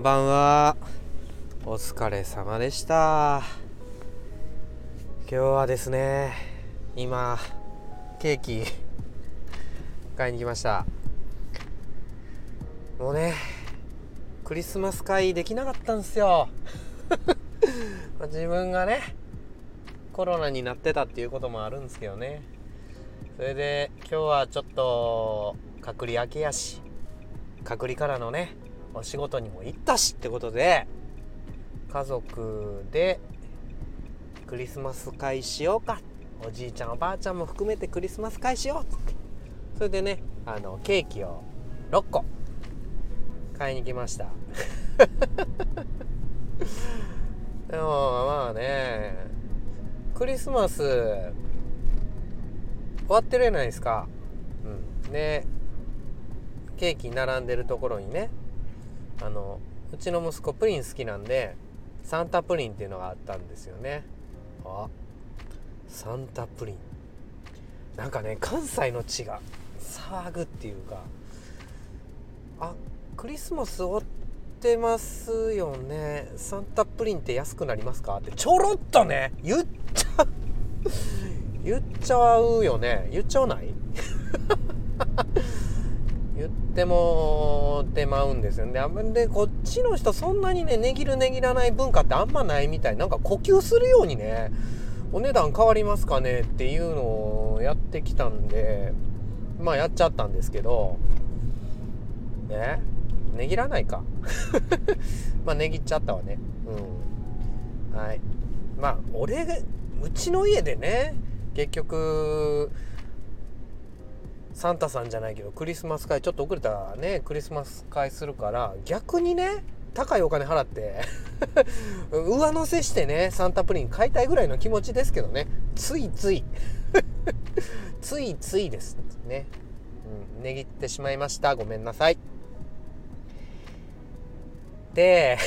んばんは。お疲れ様でした。今日はですね今ケーキ 買いに来ました。もうねクリスマス会できなかったんですよ。自分がねコロナになってたっていうこともあるんですけどね。それで今日はちょっと隔離明けやし隔離からのねお仕事にも行ったしってことで家族でクリスマス会しようか。おじいちゃんおばあちゃんも含めてクリスマス会しようっつって。それでねあのケーキを6個。買いに来ました。でもまあねクリスマス終わってるじゃないですか。うん。でケーキ並んでるところにねあのうちの息子プリン好きなんでサンタプリンっていうのがあったんですよね。あサンタプリン。なんかね関西の血が騒ぐっていうかあクリスマス終わってますよね。サンタプリンって安くなりますか？ってちょろっとね言っちゃう言っちゃうよね。言っちゃわない？ってもってまうんですよ。ねでこっちの人そんなにね値切る値切らない文化ってあんまないみたい。なんか呼吸するようにねお値段変わりますかね？っていうのをやってきたんでまあやっちゃったんですけどね値切らないか。まあ値切っちゃったわね。うん。はい。まあ俺うちの家でね結局サンタさんじゃないけどクリスマス会ちょっと遅れたらねクリスマス会するから逆にね高いお金払って 上乗せしてねサンタプリン買いたいぐらいの気持ちですけどね。ついつい。ついついですね、うん、値切ってしまいました。ごめんなさい。で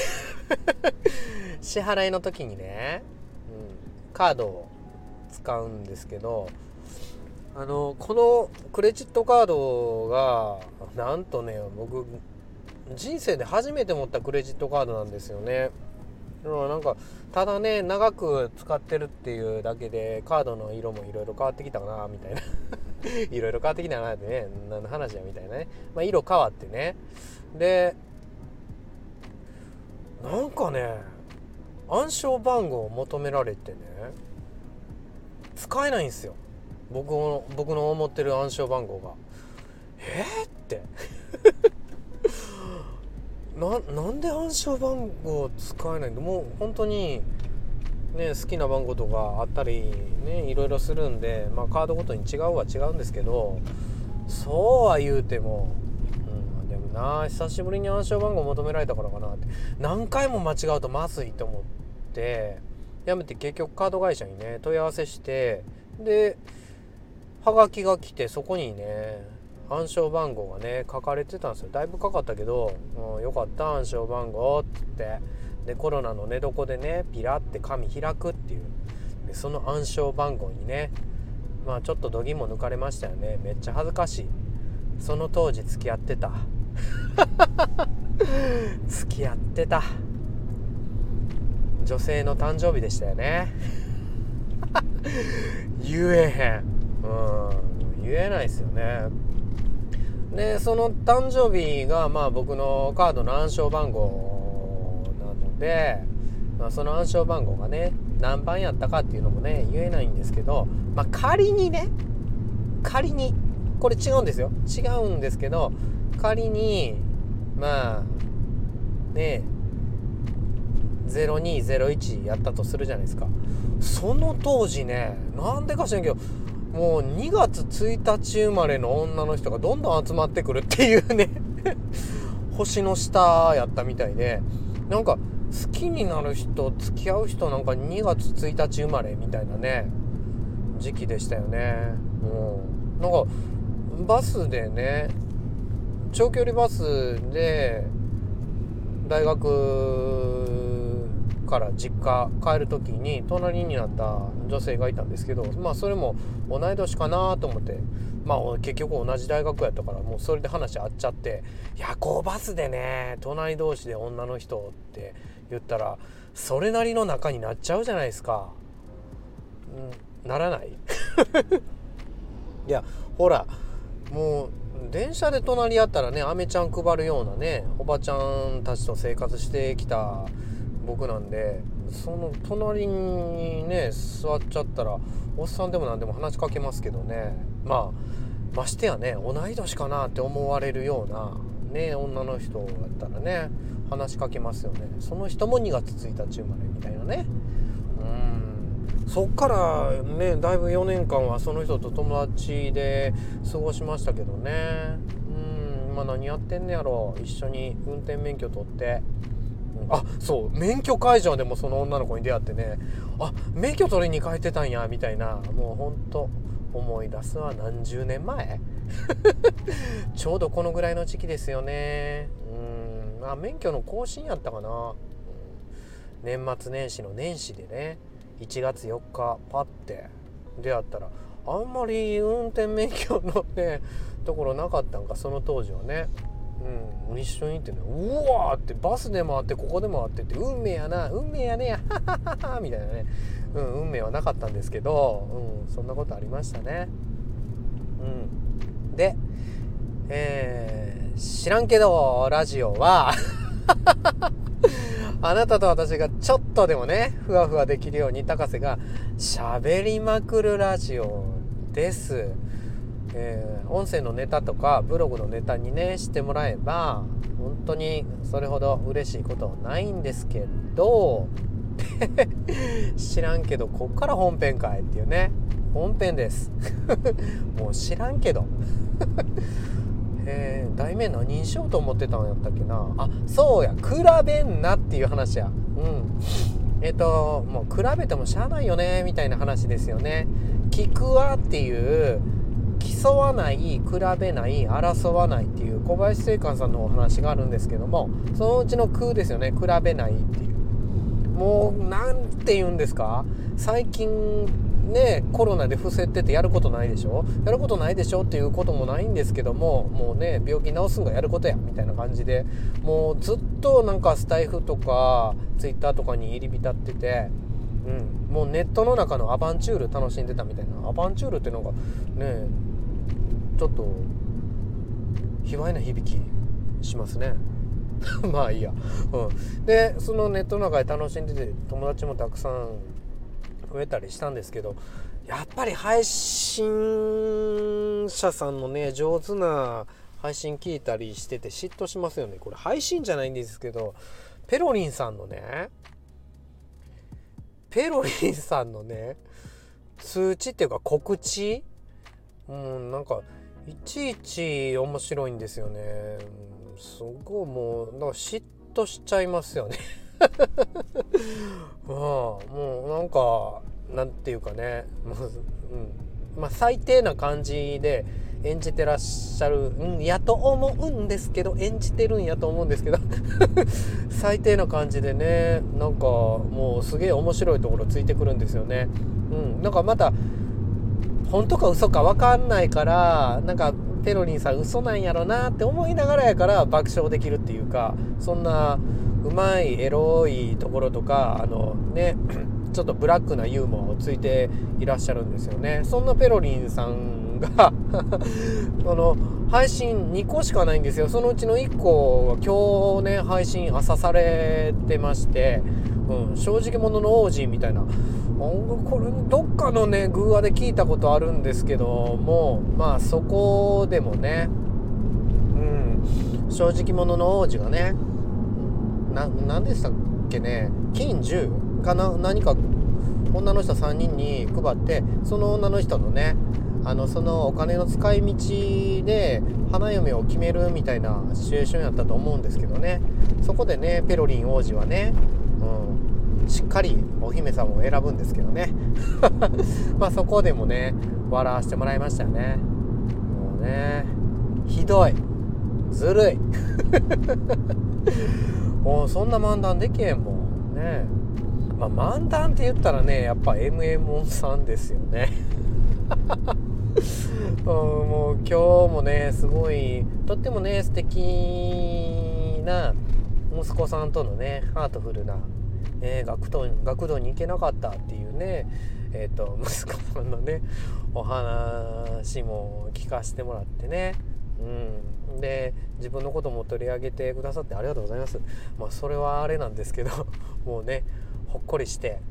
支払いの時にね、うん、カードを使うんですけどあのこのクレジットカードがなんとね僕人生で初めて持ったクレジットカードなんですよね。なんかただね長く使ってるっていうだけでカードの色もいろいろ変わってきたかなみたいな。いろいろ変わってきたなってね何の話やみたいなね、まあ、色変わってね。でなんかね暗証番号を求められてね使えないんですよ。僕の僕の思ってる暗証番号が。えー、って。ななんで暗証番号使えないのもう本当にね好きな番号とかあったりねいろいろするんでまあカードごとに違うは違うんですけどそうは言うても、うん、でもな久しぶりに暗証番号求められたからかなって。何回も間違うとまずいと思ってやめて結局カード会社にね問い合わせしてではがきが来てそこにね暗証番号がね書かれてたんですよ。だいぶかかったけど「うん、よかった暗証番号」って。言ってでコロナの寝床でねピラって紙開くっていう。でその暗証番号にねまあちょっと度肝抜かれましたよね。めっちゃ恥ずかしい。その当時付き合ってた。付き合ってた。女性の誕生日でしたよね。言えへん。うん。言えないですよね。でその誕生日がまあ僕のカードの暗証番号なので、まあ、その暗証番号がね何番やったかっていうのもね言えないんですけど、まあ、仮にね仮にこれ違うんですよ。違うんですけど仮にまあね0201やったとするじゃないですか。その当時ねなんでか知らんけどもう2月1日生まれの女の人がどんどん集まってくるっていうね。星の下やったみたいで。なんか好きになる人付き合う人なんか2月1日生まれみたいなね。時期でしたよね。う。んなんかバスでね長距離バスで大学から実家帰る時に隣になった女性がいたんですけどまあそれも同い年かなと思ってまあ結局同じ大学やったからもうそれで話合っちゃって夜行バスでね隣同士で女の人って言ったらそれなりの仲になっちゃうじゃないですか。んならない？いやほらもう電車で隣り合ったらねアメちゃん配るようなねおばちゃんたちと生活してきた僕なんでその隣にね座っちゃったらおっさんでも何でも話しかけますけどね。まあましてやね同い年かなって思われるようなね女の人だったらね話しかけますよね。その人も2月1日生まれみたいなね。うん。そっからねだいぶ4年間はその人と友達で過ごしましたけどね。うん。今何やってんねやろ。一緒に運転免許取って。あそう。免許会場でもその女の子に出会ってね。あ免許取りに帰ってたんやみたいな。もうほんと思い出すは何十年前。ちょうどこのぐらいの時期ですよね。うん。まあ免許の更新やったかな、年末年始の年始でね。1月4日パッて出会ったらあんまり運転免許のねところなかったんかその当時はね。うん、一緒に行ってねうわーってバスでもあってここでもあってって運命やな運命やねや ははははみたいなね、うん、運命はなかったんですけど、うん、そんなことありましたね。うん、で、えー、知らんけどラジオは あなたと私がちょっとでもねふわふわできるように高瀬が喋りまくるラジオです。えー、音声のネタとかブログのネタにねしてもらえば本当にそれほど嬉しいことはないんですけど 知らんけどこっから本編かいっていうね。本編です。もう知らんけど。えー、題名何にしようと思ってたんやったっけな。あそうや。比べんなっていう話や。うん。えっ、ともう比べてもしゃあないよねみたいな話ですよね。聞くわっていう競わない比べない争わないっていう小林正観さんのお話があるんですけどもそのうちの空ですよね。比べないっていう。もう何て言うんですか？最近ねコロナで伏せててやることないでしょ？やることないでしょっていうこともないんですけどももうね病気治すんがやることやみたいな感じでもうずっとなんかスタイフとかツイッターとかに入り浸っててうん、もうネットの中のアバンチュール楽しんでたみたいな。アバンチュールっていうのがねちょっと卑猥な響きしますね。まあいいや、うん、でそのネットの中で楽しんでて友達もたくさん増えたりしたんですけどやっぱり配信者さんのね上手な配信聞いたりしてて嫉妬しますよね。これ配信じゃないんですけどペロリンさんのねペロリンさんのね通知っていうか告知？うんなんかいちいち面白いんですよね。すごいもうなんか嫉妬しちゃいますよね。まあもうなんかなんていうかね、うん、まあ最低な感じで演じてらっしゃるんやと思うんですけど演じてるんやと思うんですけど。最低な感じでねなんかもうすげえ面白いところついてくるんですよね。うん、なんかまた本当か嘘か分かんないからなんかペロリンさん嘘なんやろなって思いながらやから爆笑できるっていうかそんなうまいエロいところとかあのね ちょっとブラックなユーモアをついていらっしゃるんですよね。そんなペロリンさんが あの配信2個しかないんですよ。そのうちの1個が今日ね配信朝されてまして、うん、正直者の王子みたいな。これどっかのね偶話で聞いたことあるんですけどもまあそこでもねうん正直者の王子がねな何でしたっけね金10かな何か女の人3人に配ってその女の人のねあのそのお金の使い道で花嫁を決めるみたいなシチュエーションやったと思うんですけどね。そこでねペロリン王子はね、うん、しっかりお姫様を選ぶんですけどね。まあそこでもね笑わせてもらいましたよね。もうねひどい。ずるい。もうそんな漫談できへんもんね。まあ漫談って言ったらねやっぱ MM さんですよね。うんもう今日もねすごいとってもね素敵な息子さんとのねハートフルな、え、学童学童に行けなかったっていうねえーと、息子さんのねお話も聞かせてもらってねうん、で自分のことも取り上げてくださってありがとうございます。まあ、それはあれなんですけど もうねほっこりして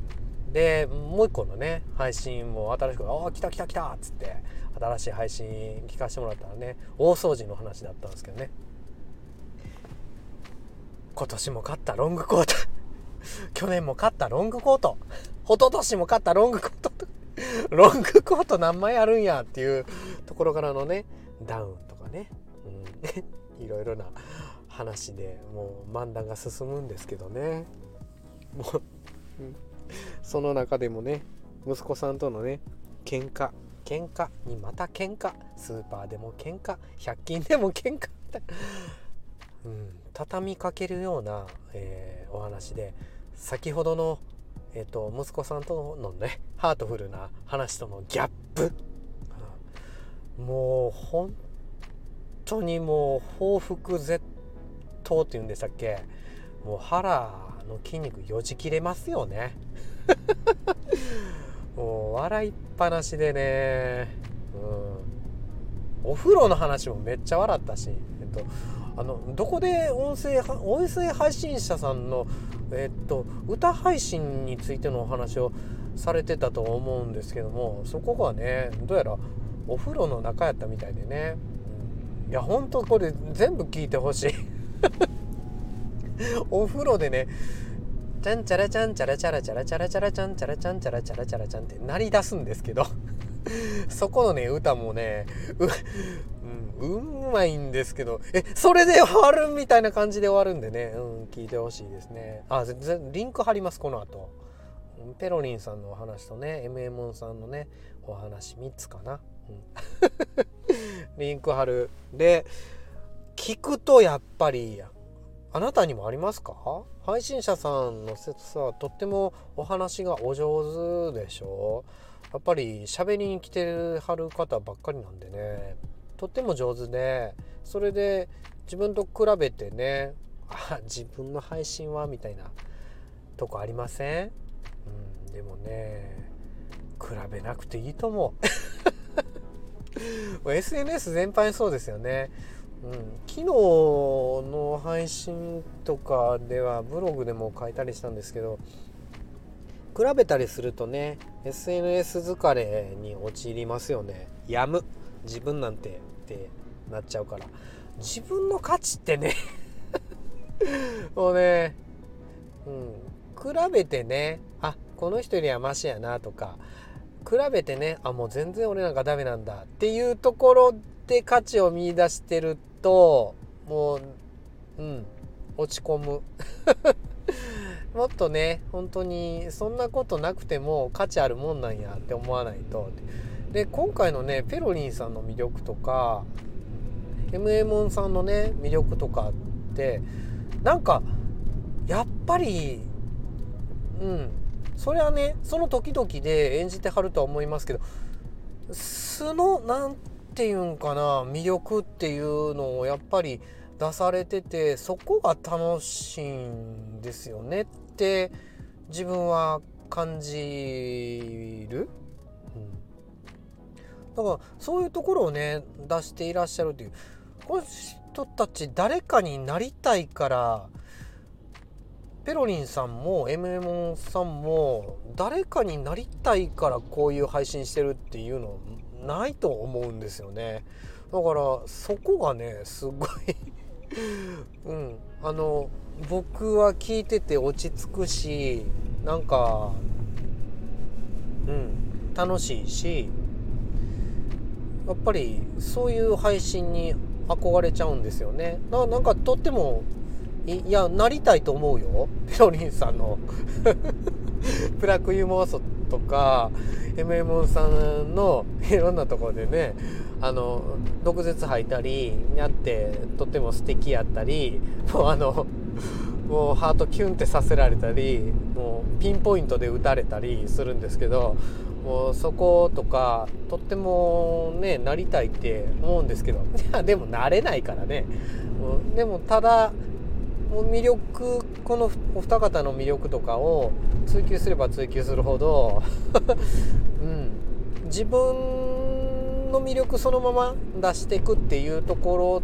でもう一個のね配信も新しく「ああ来た来た来た!」っつって新しい配信聞かせてもらったらね大掃除の話だったんですけどね今年も買ったロングコート 去年も買ったロングコート。一昨年も買ったロングコート ロングコート何枚あるんやっていうところからのねダウンとかね、うん、いろいろな話でもう漫談が進むんですけどね。もう、その中でもね息子さんとのね喧嘩。喧嘩にまた喧嘩。スーパーでも喧嘩。100均でも喧嘩うん、畳みかけるような、えー、お話で先ほどの、えーと、息子さんとのねハートフルな話とのギャップ、うん、もう本当にもう報復絶倒っていうんでしたっけ？もう腹の筋肉よじ切れますよね。もう笑いっぱなしでね、うん、お風呂の話もめっちゃ笑ったし、えっと、あのどこで音声音声配信者さんの、えっと、歌配信についてのお話をされてたと思うんですけどもそこがねどうやらお風呂の中やったみたいでね、うん、いやほんとこれ全部聞いてほしい。お風呂でねチャンチャラチャンチャラチャラチャラチャラチャラチャンチャラチャンチャラチャラチャラチャンって鳴り出すんですけどそこのね歌もねう,、うん、まいんですけど。えそれで終わるみたいな感じで終わるんでね、うん、聞いてほしいですね。あ全然リンク貼りますこの後。ペロリンさんのお話とね MM さんのねお話3つかな、うん、リンク貼る。で聞くとやっぱりあなたにもありますか？配信者さんの説さとってもお話がお上手でしょ。やっぱり喋りに来てはる方ばっかりなんでね。とっても上手でそれで自分と比べてねあ自分の配信はみたいなとこありません、うん、でもね比べなくていいと思う。SNS 全般そうですよね。うん、昨日の配信とかではブログでも書いたりしたんですけど比べたりするとね SNS 疲れに陥りますよね。やむ。自分なんて。ってなっちゃうから。自分の価値ってね。もうね、うん、比べてねあこの人よりはマシやなとか比べてねあもう全然俺なんかダメなんだっていうところで価値を見いだしてるともううん。落ち込む。もっとね本当にそんなことなくても価値あるもんなんやって思わないと。で今回のねペロリンさんの魅力とか MM さんのね魅力とかってなんかやっぱりうんそれはねその時々で演じてはるとは思いますけど素の何て言うんかな魅力っていうのをやっぱり出されててそこが楽しいんですよねって自分は感じる、うん、だからそういうところをね出していらっしゃるっていう。この人たち誰かになりたいからペロリンさんも MM さんも誰かになりたいからこういう配信してるっていうのないと思うんですよね。だからそこがねすごい うん。あの僕は聞いてて落ち着くしなんかうん楽しいしやっぱりそういう配信に憧れちゃうんですよね。ななんかとってもいやなりたいと思うよ。ペロリンさんの。ブラクユーモアソとか MM さんの いろんなところでねあの毒舌吐いたりやってとっても素敵やったりもうあのもうハートキュンってさせられたりもうピンポイントで打たれたりするんですけどもうそことかとってもねなりたいって思うんですけど。いやでもなれないからね。でもただもう魅力このお二方の魅力とかを追求すれば追求するほど、うん、自分の魅力そのまま出していくっていうところ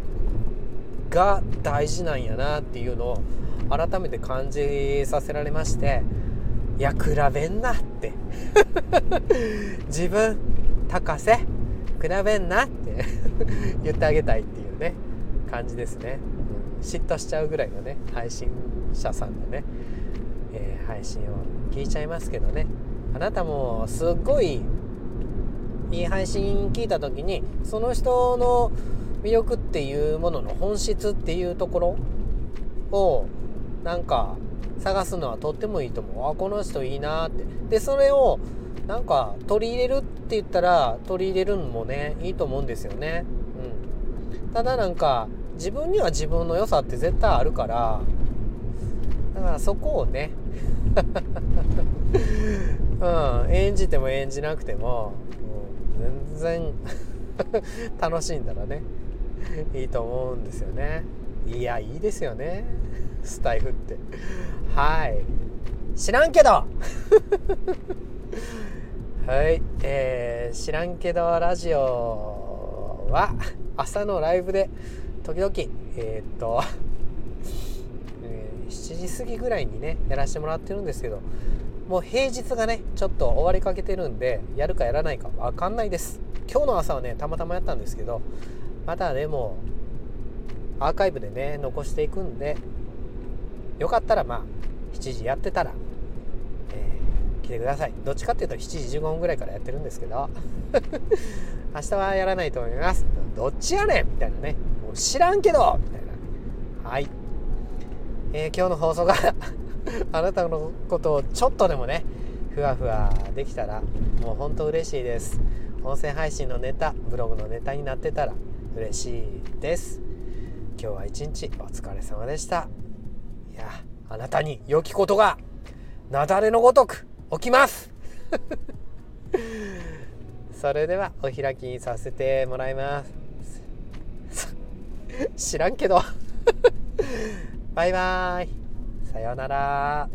が大事なんやなっていうのを改めて感じさせられまして。いや比べんなって。自分高瀬比べんなって。言ってあげたいっていうね。感じですね、うん、嫉妬しちゃうぐらいのね配信者さんのね、えー、配信を聞いちゃいますけどね。あなたもすっごいいい配信聞いた時にその人の魅力っていうものの本質っていうところをなんか探すのはとってもいいと思う。あこの人いいなって。でそれをなんか取り入れるって言ったら取り入れるのもねいいと思うんですよね、うん、ただなんか自分には自分の良さって絶対あるからだからそこをね うん演じても演じなくても、う、全然 楽しんだらねいいと思うんですよね。いやいいですよね。スタイフって。はい。知らんけど。はい。えー、知らんけどラジオは朝のライブで時々 えー、っと、えー、7時過ぎぐらいにねやらせてもらってるんですけどもう平日がねちょっと終わりかけてるんでやるかやらないか分かんないです。今日の朝はねたまたまやったんですけどまたでもアーカイブでね残していくんでよかったらまあ7時やってたら、えー、来てください。どっちかっていうと7時15分ぐらいからやってるんですけど 明日はやらないと思います。どっちやねん？みたいなね。もう知らんけどみたいな。はい、えー、今日の放送が あなたのことをちょっとでもねふわふわできたらもうほんと嬉しいです。音声配信のネタブログのネタになってたら嬉しいです。今日は一日お疲れ様でした。やあなたに良きことが雪崩のごとく起きます。それではお開きにさせてもらいます。知らんけど。バイバーイ。さようなら。